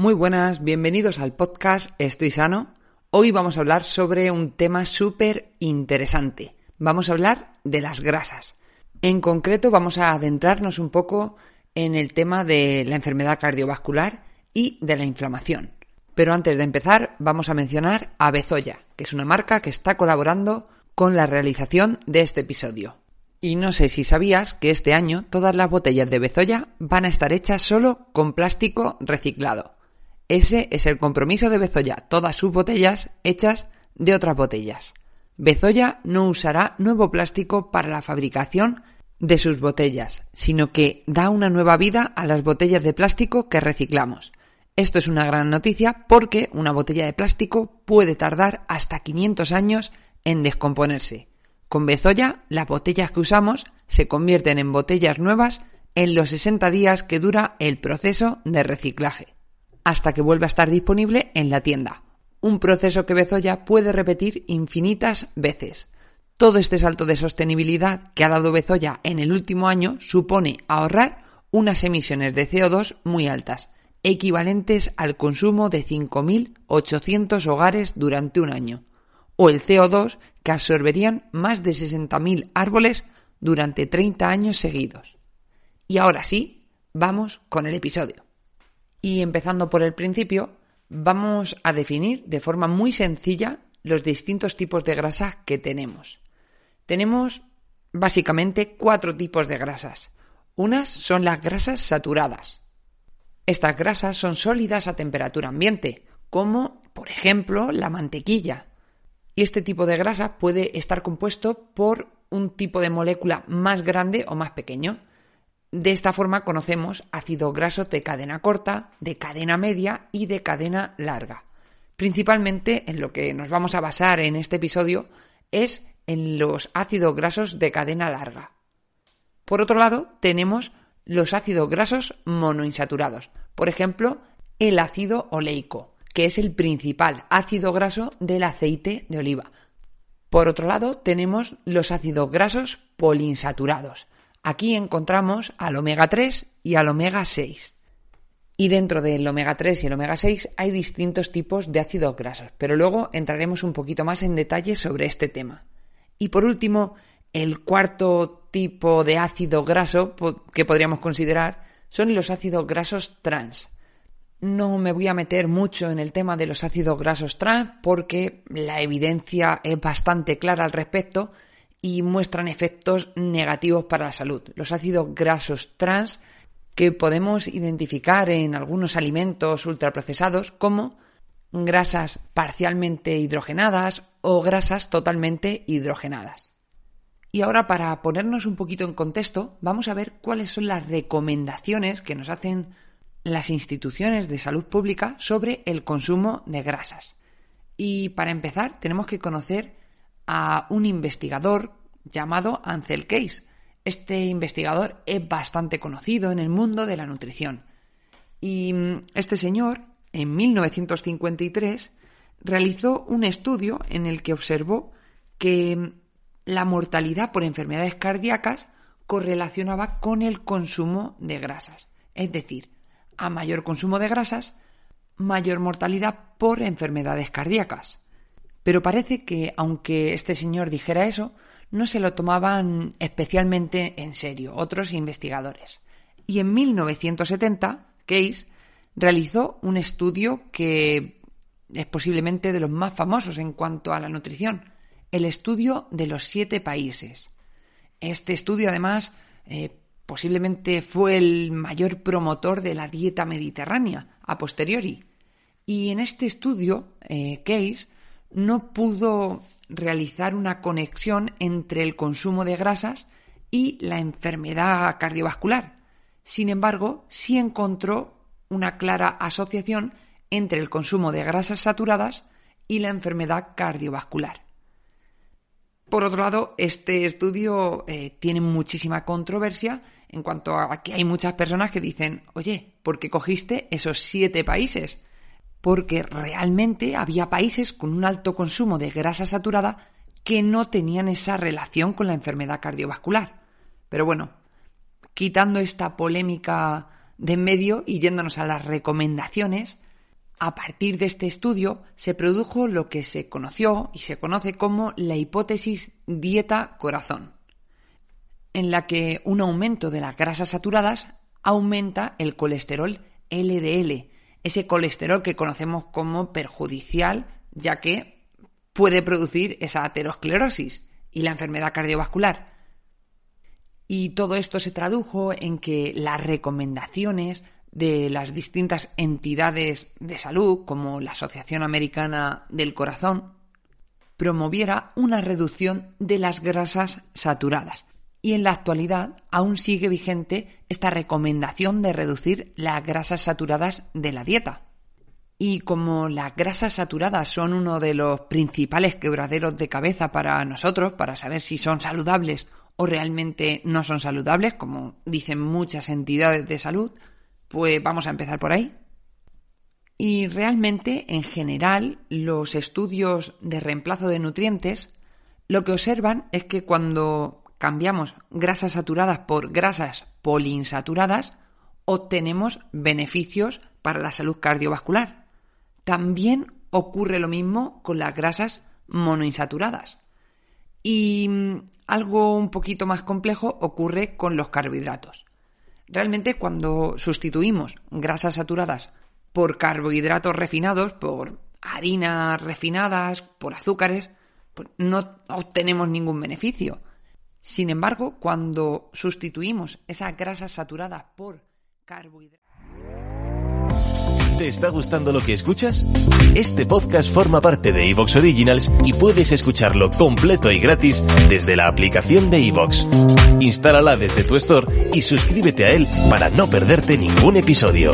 Muy buenas, bienvenidos al podcast Estoy Sano. Hoy vamos a hablar sobre un tema súper interesante. Vamos a hablar de las grasas. En concreto vamos a adentrarnos un poco en el tema de la enfermedad cardiovascular y de la inflamación. Pero antes de empezar vamos a mencionar a Bezoya, que es una marca que está colaborando con la realización de este episodio. Y no sé si sabías que este año todas las botellas de Bezoya van a estar hechas solo con plástico reciclado. Ese es el compromiso de Bezoya, todas sus botellas hechas de otras botellas. Bezoya no usará nuevo plástico para la fabricación de sus botellas, sino que da una nueva vida a las botellas de plástico que reciclamos. Esto es una gran noticia porque una botella de plástico puede tardar hasta 500 años en descomponerse. Con Bezoya, las botellas que usamos se convierten en botellas nuevas en los 60 días que dura el proceso de reciclaje hasta que vuelva a estar disponible en la tienda. Un proceso que Bezoya puede repetir infinitas veces. Todo este salto de sostenibilidad que ha dado Bezoya en el último año supone ahorrar unas emisiones de CO2 muy altas, equivalentes al consumo de 5.800 hogares durante un año, o el CO2 que absorberían más de 60.000 árboles durante 30 años seguidos. Y ahora sí, vamos con el episodio. Y empezando por el principio, vamos a definir de forma muy sencilla los distintos tipos de grasa que tenemos. Tenemos básicamente cuatro tipos de grasas. Unas son las grasas saturadas. Estas grasas son sólidas a temperatura ambiente, como por ejemplo la mantequilla. Y este tipo de grasa puede estar compuesto por un tipo de molécula más grande o más pequeño. De esta forma conocemos ácidos grasos de cadena corta, de cadena media y de cadena larga. Principalmente en lo que nos vamos a basar en este episodio es en los ácidos grasos de cadena larga. Por otro lado, tenemos los ácidos grasos monoinsaturados, por ejemplo, el ácido oleico, que es el principal ácido graso del aceite de oliva. Por otro lado, tenemos los ácidos grasos poliinsaturados, Aquí encontramos al omega 3 y al omega 6. Y dentro del omega 3 y el omega 6 hay distintos tipos de ácidos grasos, pero luego entraremos un poquito más en detalle sobre este tema. Y por último, el cuarto tipo de ácido graso que podríamos considerar son los ácidos grasos trans. No me voy a meter mucho en el tema de los ácidos grasos trans porque la evidencia es bastante clara al respecto y muestran efectos negativos para la salud. Los ácidos grasos trans que podemos identificar en algunos alimentos ultraprocesados como grasas parcialmente hidrogenadas o grasas totalmente hidrogenadas. Y ahora para ponernos un poquito en contexto, vamos a ver cuáles son las recomendaciones que nos hacen las instituciones de salud pública sobre el consumo de grasas. Y para empezar, tenemos que conocer a un investigador llamado Ansel Case. Este investigador es bastante conocido en el mundo de la nutrición. Y mm, este señor, en 1953, realizó un estudio en el que observó que mm, la mortalidad por enfermedades cardíacas correlacionaba con el consumo de grasas. Es decir, a mayor consumo de grasas, mayor mortalidad por enfermedades cardíacas. Pero parece que, aunque este señor dijera eso, no se lo tomaban especialmente en serio otros investigadores. Y en 1970, Case realizó un estudio que es posiblemente de los más famosos en cuanto a la nutrición, el estudio de los siete países. Este estudio, además, eh, posiblemente fue el mayor promotor de la dieta mediterránea a posteriori. Y en este estudio, eh, Case no pudo realizar una conexión entre el consumo de grasas y la enfermedad cardiovascular. Sin embargo, sí encontró una clara asociación entre el consumo de grasas saturadas y la enfermedad cardiovascular. Por otro lado, este estudio eh, tiene muchísima controversia en cuanto a que hay muchas personas que dicen, oye, ¿por qué cogiste esos siete países? Porque realmente había países con un alto consumo de grasa saturada que no tenían esa relación con la enfermedad cardiovascular. Pero bueno, quitando esta polémica de en medio y yéndonos a las recomendaciones, a partir de este estudio se produjo lo que se conoció y se conoce como la hipótesis dieta-corazón, en la que un aumento de las grasas saturadas aumenta el colesterol LDL, ese colesterol que conocemos como perjudicial, ya que puede producir esa aterosclerosis y la enfermedad cardiovascular. Y todo esto se tradujo en que las recomendaciones de las distintas entidades de salud, como la Asociación Americana del Corazón, promoviera una reducción de las grasas saturadas. Y en la actualidad aún sigue vigente esta recomendación de reducir las grasas saturadas de la dieta. Y como las grasas saturadas son uno de los principales quebraderos de cabeza para nosotros, para saber si son saludables o realmente no son saludables, como dicen muchas entidades de salud, pues vamos a empezar por ahí. Y realmente, en general, los estudios de reemplazo de nutrientes lo que observan es que cuando cambiamos grasas saturadas por grasas poliinsaturadas, obtenemos beneficios para la salud cardiovascular. También ocurre lo mismo con las grasas monoinsaturadas. Y mm, algo un poquito más complejo ocurre con los carbohidratos. Realmente cuando sustituimos grasas saturadas por carbohidratos refinados, por harinas refinadas, por azúcares, pues no obtenemos ningún beneficio. Sin embargo, cuando sustituimos esas grasas saturadas por carbohidratos... ¿Te está gustando lo que escuchas? Este podcast forma parte de Evox Originals y puedes escucharlo completo y gratis desde la aplicación de Evox. Instálala desde tu store y suscríbete a él para no perderte ningún episodio.